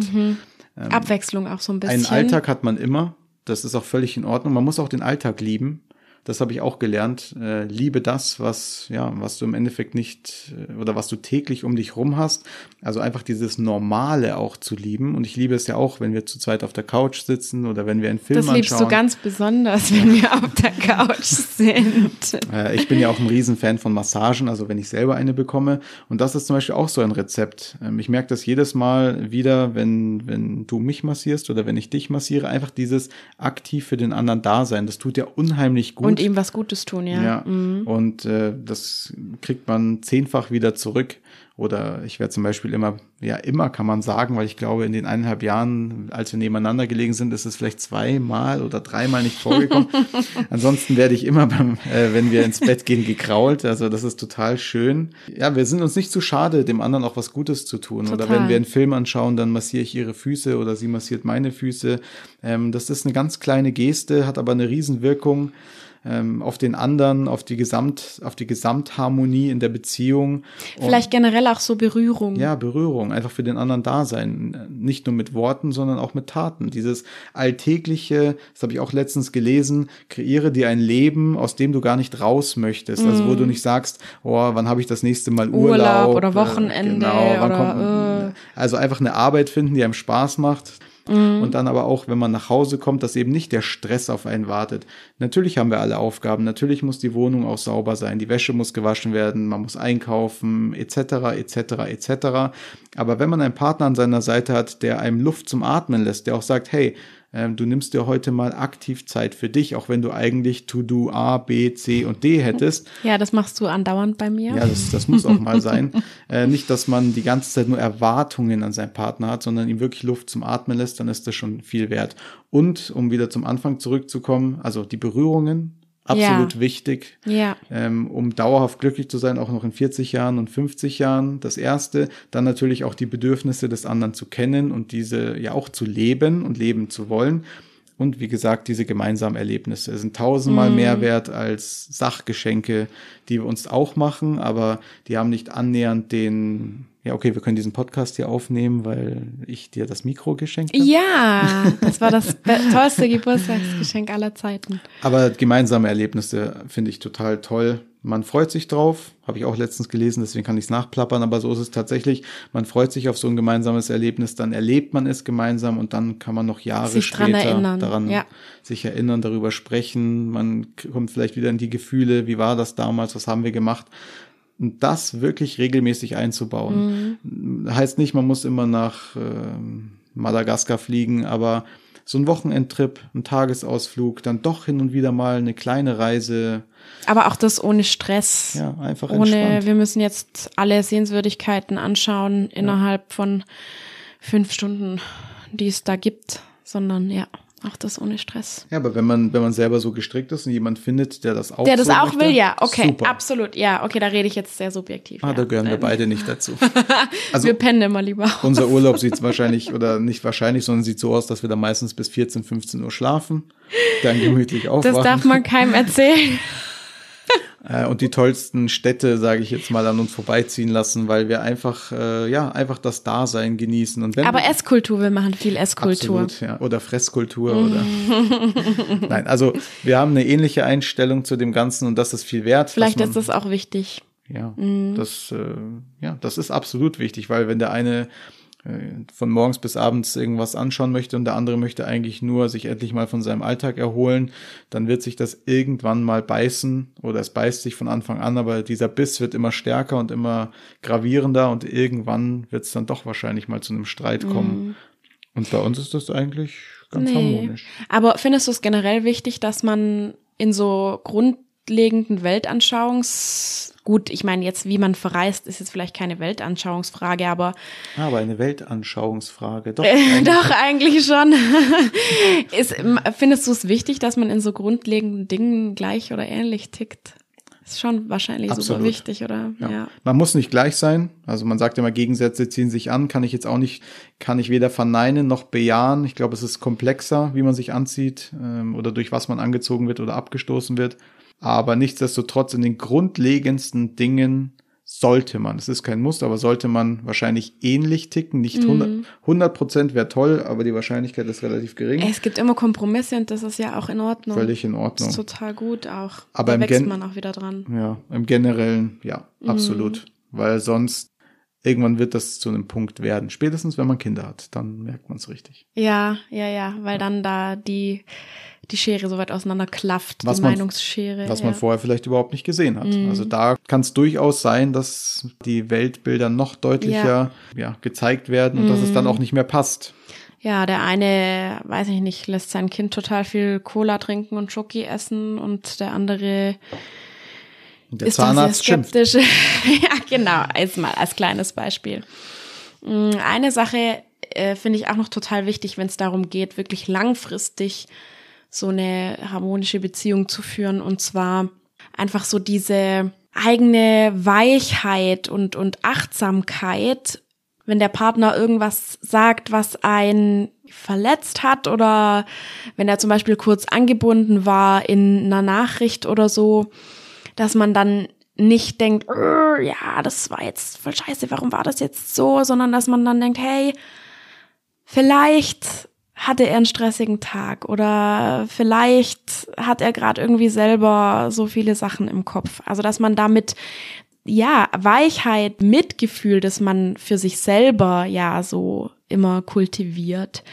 A: Abwechslung auch so ein bisschen.
B: Einen Alltag hat man immer. Das ist auch völlig in Ordnung. Man muss auch den Alltag lieben. Das habe ich auch gelernt. Äh, liebe das, was, ja, was du im Endeffekt nicht äh, oder was du täglich um dich rum hast. Also einfach dieses Normale auch zu lieben. Und ich liebe es ja auch, wenn wir zu zweit auf der Couch sitzen oder wenn wir einen Film
A: Das liebst
B: anschauen.
A: du ganz besonders, wenn wir auf der Couch sind.
B: Äh, Ich bin ja auch ein Riesenfan von Massagen, also wenn ich selber eine bekomme. Und das ist zum Beispiel auch so ein Rezept. Ähm, Ich merke das jedes Mal wieder, wenn, wenn du mich massierst oder wenn ich dich massiere, einfach dieses aktiv für den anderen Dasein. Das tut ja unheimlich gut.
A: Und ihm was Gutes tun, ja.
B: Ja, und äh, das kriegt man zehnfach wieder zurück. Oder ich werde zum Beispiel immer, ja, immer kann man sagen, weil ich glaube, in den eineinhalb Jahren, als wir nebeneinander gelegen sind, ist es vielleicht zweimal oder dreimal nicht vorgekommen. Ansonsten werde ich immer beim, äh, wenn wir ins Bett gehen, gekrault. Also das ist total schön. Ja, wir sind uns nicht zu schade, dem anderen auch was Gutes zu tun. Oder
A: Total.
B: wenn wir einen Film anschauen, dann massiere ich ihre Füße oder sie massiert meine Füße. Ähm, das ist eine ganz kleine Geste, hat aber eine Riesenwirkung ähm, auf den anderen, auf die Gesamt, auf die Gesamtharmonie in der Beziehung. Und,
A: Vielleicht generell auch so Berührung.
B: ja, Berührung, einfach für den anderen da sein. Nicht nur mit Worten, sondern auch mit Taten. Dieses alltägliche, das habe ich auch letztens gelesen, kreiere dir ein Leben, aus dem du gar nicht raus möchtest. Also wo du nicht sagst, oh, wann habe ich das nächste Mal Urlaub?
A: Mhm. Urlaub oder
B: äh,
A: Wochenende
B: wann
A: oder, äh.
B: also einfach eine Arbeit finden, die einem Spaß macht.
A: Mhm.
B: Und dann aber auch, wenn man nach Hause kommt, dass eben nicht der Stress auf einen wartet. Natürlich haben wir alle Aufgaben. Natürlich muss die Wohnung auch sauber sein. Die Wäsche muss gewaschen werden. Man muss einkaufen, etc., etc., etc. Aber wenn man einen Partner an seiner Seite hat, der einem Luft zum Atmen lässt, der auch sagt, hey, du nimmst dir heute mal aktiv Zeit für dich, auch wenn du eigentlich To-Do A, B, C und D hättest.
A: Ja, das machst du andauernd bei mir.
B: Ja, das, das muss auch mal sein. Äh, nicht, dass man die ganze Zeit nur Erwartungen an seinen Partner hat, sondern ihm wirklich Luft zum Atmen lässt, dann ist das schon viel wert. Und um wieder zum Anfang zurückzukommen, also die Berührungen, absolut
A: Ja.
B: wichtig,
A: Ja.
B: ähm, um dauerhaft glücklich zu sein, auch noch in 40 Jahren und 50 Jahren. Das erste, dann natürlich auch die Bedürfnisse des anderen zu kennen und diese ja auch zu leben und leben zu wollen. Und wie gesagt, diese gemeinsamen Erlebnisse sind tausendmal mehr wert als Sachgeschenke, die wir uns auch machen, aber die haben nicht annähernd den, ja, okay, wir können diesen Podcast hier aufnehmen, weil ich dir das Mikro geschenkt habe.
A: Ja, das war das tollste Geburtstagsgeschenk aller Zeiten.
B: Aber gemeinsame Erlebnisse finde ich total toll. Man freut sich drauf, habe ich auch letztens gelesen, deswegen kann ich es nachplappern, aber so ist es tatsächlich. Man freut sich auf so ein gemeinsames Erlebnis, dann erlebt man es gemeinsam und dann kann man noch Jahre
A: Sich
B: später
A: erinnern,
B: daran
A: ja.
B: sich erinnern, darüber sprechen. Man kommt vielleicht wieder in die Gefühle, wie war das damals, was haben wir gemacht. Und das wirklich regelmäßig einzubauen.
A: Mhm.
B: Heißt nicht, man muss immer nach ähm, Madagaskar fliegen, aber so ein Wochenendtrip, ein Tagesausflug, dann doch hin und wieder mal eine kleine Reise,
A: Aber auch das ohne Stress.
B: ja, einfach
A: ohne,
B: entspannt.
A: wir müssen jetzt alle Sehenswürdigkeiten anschauen innerhalb von fünf Stunden, die es da gibt, sondern ja, auch das ohne Stress.
B: Ja, aber wenn man, wenn man selber so gestrickt ist und jemand findet, der das auch
A: Der das
B: so
A: auch
B: möchte,
A: will, ja, okay,
B: super.
A: absolut, ja, okay, da rede ich jetzt sehr subjektiv.
B: Ah,
A: ja.
B: da gehören wir beide nicht dazu. Also
A: wir pennen immer lieber.
B: unser Urlaub sieht wahrscheinlich, oder nicht wahrscheinlich, sondern sieht so aus, dass wir da meistens bis 14, 15 Uhr schlafen, dann gemütlich aufwachen.
A: Das darf man keinem erzählen.
B: Äh, und die tollsten Städte, sage ich jetzt mal, an uns vorbeiziehen lassen, weil wir einfach, äh, ja, einfach das Dasein genießen. Und wenn
A: Aber Esskultur, wir machen viel Esskultur.
B: Absolut, ja. Oder Fresskultur oder. Nein, also wir haben eine ähnliche Einstellung zu dem Ganzen und das ist viel wert.
A: Vielleicht
B: man,
A: ist das auch wichtig.
B: Ja, das, äh, ja, das ist absolut wichtig, weil wenn der eine von morgens bis abends irgendwas anschauen möchte und der andere möchte eigentlich nur sich endlich mal von seinem Alltag erholen, dann wird sich das irgendwann mal beißen oder es beißt sich von Anfang an, aber dieser Biss wird immer stärker und immer gravierender und irgendwann wird es dann doch wahrscheinlich mal zu einem Streit kommen. Und bei uns ist das eigentlich ganz harmonisch.
A: Aber findest du es generell wichtig, dass man in so grundlegenden Weltanschauungs gut, ich meine jetzt, wie man verreist, ist jetzt vielleicht keine Weltanschauungsfrage, aber
B: Ah, Aber eine Weltanschauungsfrage, doch. eigentlich.
A: doch eigentlich schon. ist, findest du es wichtig, dass man in so grundlegenden Dingen gleich oder ähnlich tickt? Ist schon wahrscheinlich super
B: Absolut.
A: wichtig, oder?
B: Ja. Man muss nicht gleich sein. Also man sagt immer, Gegensätze ziehen sich an. Kann ich jetzt auch nicht, kann ich weder verneinen noch bejahen. Ich glaube, es ist komplexer, wie man sich anzieht ähm, oder durch was man angezogen wird oder abgestoßen wird. Aber nichtsdestotrotz in den grundlegendsten Dingen sollte man, es ist kein Muss, aber sollte man wahrscheinlich ähnlich ticken. Nicht 100 100 Prozent wäre toll, aber die Wahrscheinlichkeit ist relativ gering.
A: Es gibt immer Kompromisse und das ist ja auch in Ordnung.
B: Völlig in
A: Das
B: Ordnung.
A: ist total gut auch.
B: Aber
A: da
B: im
A: wächst
B: Gen-
A: man auch wieder dran.
B: Ja, im Generellen, ja,
A: Mhm.
B: absolut. Weil sonst irgendwann wird das zu einem Punkt werden. Spätestens, wenn man Kinder hat, dann merkt man es richtig.
A: Ja, ja, ja, weil dann da die, die Schere so weit auseinander klafft,
B: Was
A: die
B: man-
A: Meinungsschere.
B: Was
A: ja.
B: man vorher vielleicht überhaupt nicht gesehen hat.
A: Mhm.
B: Also da kann es durchaus sein, dass die Weltbilder noch deutlicher ja. gezeigt werden und dass es
A: Mhm.
B: dann auch nicht mehr passt.
A: Ja, der eine, weiß ich nicht, lässt sein Kind total viel Cola trinken und Schoki essen und der andere
B: der
A: ist
B: Zahnarzt
A: sehr skeptisch. ja, genau, als mal als kleines Beispiel. Mm, Eine Sache äh, finde ich auch noch total wichtig, wenn es darum geht, wirklich langfristig so eine harmonische Beziehung zu führen und zwar einfach so diese eigene Weichheit und, und Achtsamkeit, wenn der Partner irgendwas sagt, was ein verletzt hat oder wenn er zum Beispiel kurz angebunden war in einer Nachricht oder so, dass man dann nicht denkt, "Äh, ja, das war jetzt voll scheiße, warum war das jetzt so, sondern dass man dann denkt, hey, vielleicht hatte er einen stressigen Tag oder vielleicht hat er gerade irgendwie selber so viele Sachen im Kopf. Also, dass man damit ja, Weichheit, Mitgefühl, das man für sich selber ja so immer kultiviert,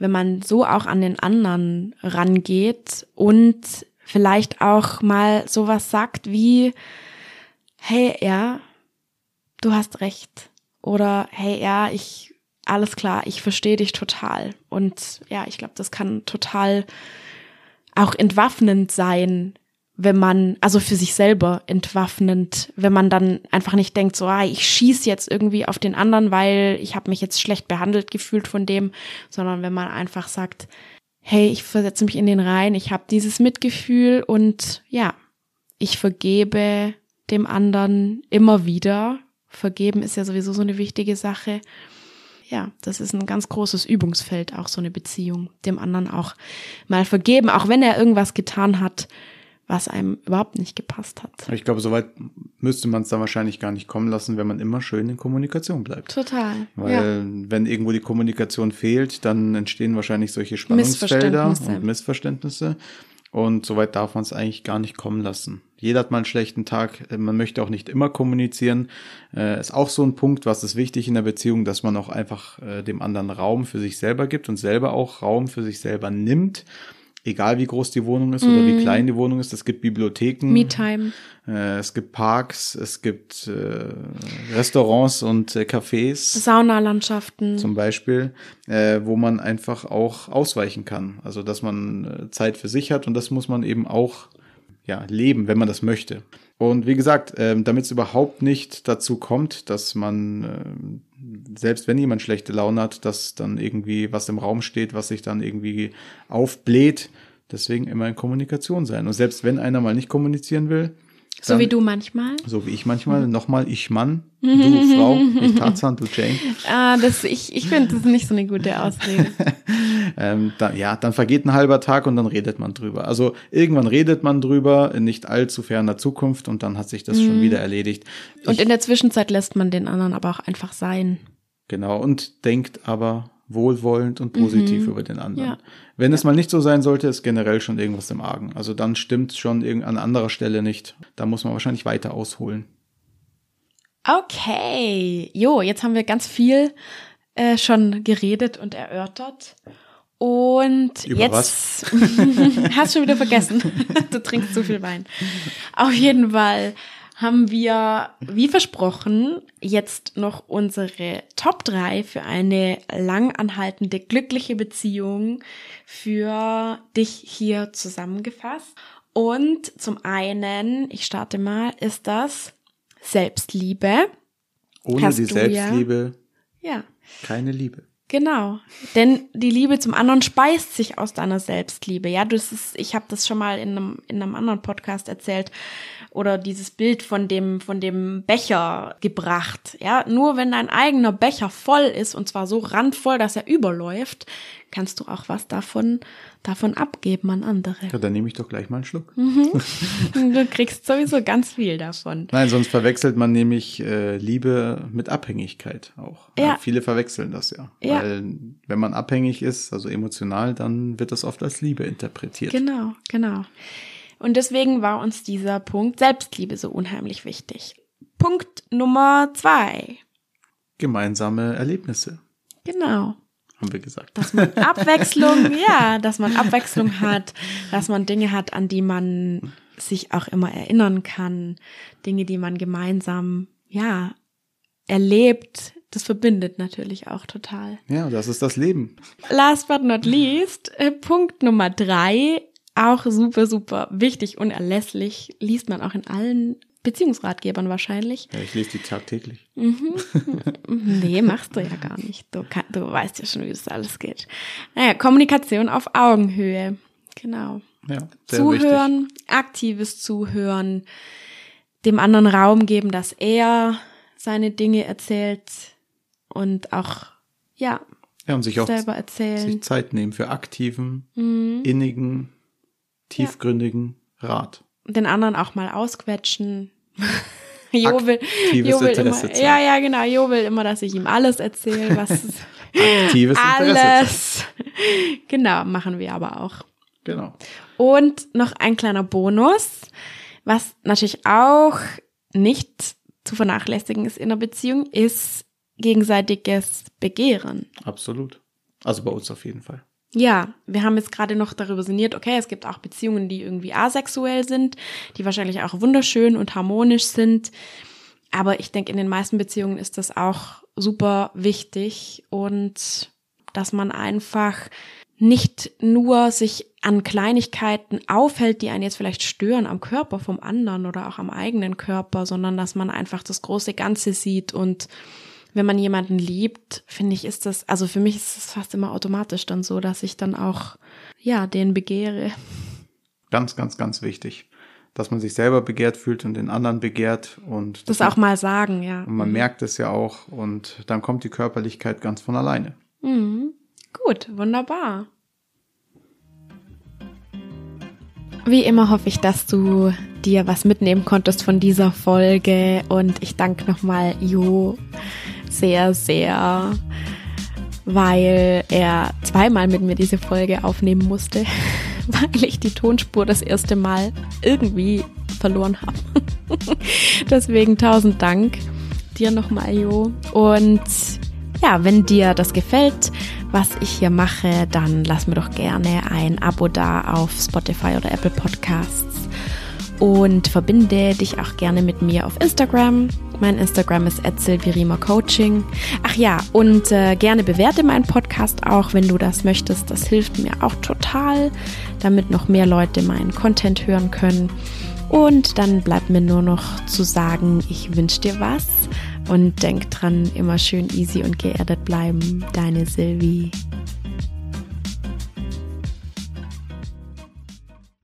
A: wenn man so auch an den anderen rangeht und vielleicht auch mal sowas sagt wie, hey, ja, du hast recht. Oder hey, ja, ich alles klar, ich verstehe dich total. Und ja, ich glaube, das kann total auch entwaffnend sein, wenn man, also für sich selber entwaffnend, wenn man dann einfach nicht denkt, so, ah, ich schieß jetzt irgendwie auf den anderen, weil ich habe mich jetzt schlecht behandelt gefühlt von dem, sondern wenn man einfach sagt, hey, ich versetze mich in den Reihen, ich habe dieses Mitgefühl und ja, ich vergebe dem anderen immer wieder. Vergeben ist ja sowieso so eine wichtige Sache. Ja, das ist ein ganz großes Übungsfeld, auch so eine Beziehung, dem anderen auch mal vergeben, auch wenn er irgendwas getan hat, was einem überhaupt nicht gepasst hat.
B: Ich glaube, soweit müsste man es dann wahrscheinlich gar nicht kommen lassen, wenn man immer schön in Kommunikation bleibt.
A: Total.
B: Weil ja. wenn irgendwo die Kommunikation fehlt, dann entstehen wahrscheinlich solche Spannungsfelder und Missverständnisse. Und soweit darf man es eigentlich gar nicht kommen lassen. Jeder hat mal einen schlechten Tag. Man möchte auch nicht immer kommunizieren. Äh, ist auch so ein Punkt, was ist wichtig in der Beziehung, dass man auch einfach äh, dem anderen Raum für sich selber gibt und selber auch Raum für sich selber nimmt egal wie groß die Wohnung ist mm. oder wie mm. klein die Wohnung ist. Es gibt Bibliotheken.
A: Me-Time.
B: Äh, es gibt Parks, es gibt äh, Restaurants und äh, Cafés.
A: Saunalandschaften.
B: Zum Beispiel, äh, wo man einfach auch ausweichen kann. Also, dass man äh, Zeit für sich hat und das muss man eben auch ja, leben, wenn man das möchte. Und wie gesagt, ähm, damit es überhaupt nicht dazu kommt, dass man, äh, selbst wenn jemand schlechte Laune hat, dass dann irgendwie was im Raum steht, was sich dann irgendwie aufbläht. Deswegen immer in Kommunikation sein. Und selbst wenn einer mal nicht kommunizieren will,
A: so wie du manchmal?
B: So wie ich manchmal. Mhm. Nochmal ich Mann, du Frau, ich Tarzan, du Jane.
A: Ah, das, ich, ich finde das nicht so eine gute Ausrede.
B: ähm, dann, ja, dann vergeht ein halber Tag und dann redet man drüber. Also irgendwann redet man drüber, in nicht allzu ferner Zukunft und dann hat sich das mhm. schon wieder erledigt.
A: Und ich, in der Zwischenzeit lässt man den anderen aber auch einfach sein.
B: Genau, und denkt aber wohlwollend und positiv mhm. über den anderen. Ja. Wenn es mal nicht so sein sollte, ist generell schon irgendwas im Argen. Also dann stimmt schon an anderer Stelle nicht. Da muss man wahrscheinlich weiter ausholen.
A: Okay, jo, jetzt haben wir ganz viel äh, schon geredet und erörtert. Und Über jetzt hast du schon wieder vergessen. du trinkst zu viel Wein. Auf jeden Fall haben wir, wie versprochen, jetzt noch unsere Top 3 für eine langanhaltende, glückliche Beziehung für dich hier zusammengefasst. Und zum einen, ich starte mal, ist das Selbstliebe.
B: Ohne Hast die Selbstliebe
A: ja, ja.
B: keine Liebe.
A: Genau, denn die Liebe zum anderen speist sich aus deiner Selbstliebe. Ja, das ist, ich habe das schon mal in einem, in einem anderen Podcast erzählt oder dieses Bild von dem, von dem Becher gebracht. Ja, nur wenn dein eigener Becher voll ist und zwar so randvoll, dass er überläuft, kannst du auch was davon, davon abgeben an andere.
B: Ja, dann nehme ich doch gleich mal einen Schluck.
A: Mhm. Du kriegst sowieso ganz viel davon.
B: Nein, sonst verwechselt man nämlich äh, Liebe mit Abhängigkeit auch. Ja. ja. Viele verwechseln das ja. ja. Weil wenn man abhängig ist, also emotional, dann wird das oft als Liebe interpretiert.
A: Genau, genau. Und deswegen war uns dieser Punkt Selbstliebe so unheimlich wichtig. Punkt Nummer zwei.
B: Gemeinsame Erlebnisse.
A: Genau.
B: Haben wir gesagt.
A: Dass man Abwechslung, ja, dass man Abwechslung hat, dass man Dinge hat, an die man sich auch immer erinnern kann. Dinge, die man gemeinsam, ja, erlebt. Das verbindet natürlich auch total.
B: Ja, das ist das Leben.
A: Last but not least, äh, Punkt Nummer drei auch super, super wichtig, und unerlässlich. Liest man auch in allen Beziehungsratgebern wahrscheinlich.
B: Ja, ich lese die tagtäglich.
A: Mhm. nee, machst du ja gar nicht. Du, kann, du weißt ja schon, wie das alles geht. Naja, Kommunikation auf Augenhöhe. Genau.
B: Ja,
A: Zuhören,
B: wichtig.
A: aktives Zuhören, dem anderen Raum geben, dass er seine Dinge erzählt und auch, ja,
B: ja und sich auch
A: selber erzählen.
B: sich Zeit nehmen für aktiven, mhm. innigen tiefgründigen ja. Rat.
A: Den anderen auch mal ausquetschen. Jo will, jo will immer, ja, ja, genau. Jo will immer, dass ich ihm alles erzähle, was
B: Aktives
A: alles. genau, machen wir aber auch.
B: Genau.
A: Und noch ein kleiner Bonus, was natürlich auch nicht zu vernachlässigen ist in einer Beziehung, ist gegenseitiges Begehren.
B: Absolut. Also bei uns auf jeden Fall.
A: Ja, wir haben jetzt gerade noch darüber sinniert, okay, es gibt auch Beziehungen, die irgendwie asexuell sind, die wahrscheinlich auch wunderschön und harmonisch sind. aber ich denke, in den meisten Beziehungen ist das auch super wichtig und dass man einfach nicht nur sich an Kleinigkeiten aufhält, die einen jetzt vielleicht stören am Körper vom anderen oder auch am eigenen Körper, sondern dass man einfach das große Ganze sieht und wenn man jemanden liebt, finde ich, ist das, also für mich ist es fast immer automatisch dann so, dass ich dann auch, ja, den begehre.
B: Ganz, ganz, ganz wichtig. Dass man sich selber begehrt fühlt und den anderen begehrt und
A: das auch mal sagen, ja.
B: Und man mhm. merkt es ja auch und dann kommt die Körperlichkeit ganz von alleine.
A: Mhm. Gut, wunderbar. Wie immer hoffe ich, dass du dir was mitnehmen konntest von dieser Folge und ich danke nochmal Jo sehr, sehr, weil er zweimal mit mir diese Folge aufnehmen musste, weil ich die Tonspur das erste Mal irgendwie verloren habe. Deswegen tausend Dank dir nochmal, Jo. Und ja, wenn dir das gefällt, was ich hier mache, dann lass mir doch gerne ein Abo da auf Spotify oder Apple Podcasts und verbinde dich auch gerne mit mir auf Instagram. Mein Instagram ist Coaching. Ach ja, und äh, gerne bewerte meinen Podcast auch, wenn du das möchtest. Das hilft mir auch total, damit noch mehr Leute meinen Content hören können. Und dann bleibt mir nur noch zu sagen, ich wünsche dir was und denk dran, immer schön easy und geerdet bleiben. Deine Sylvie.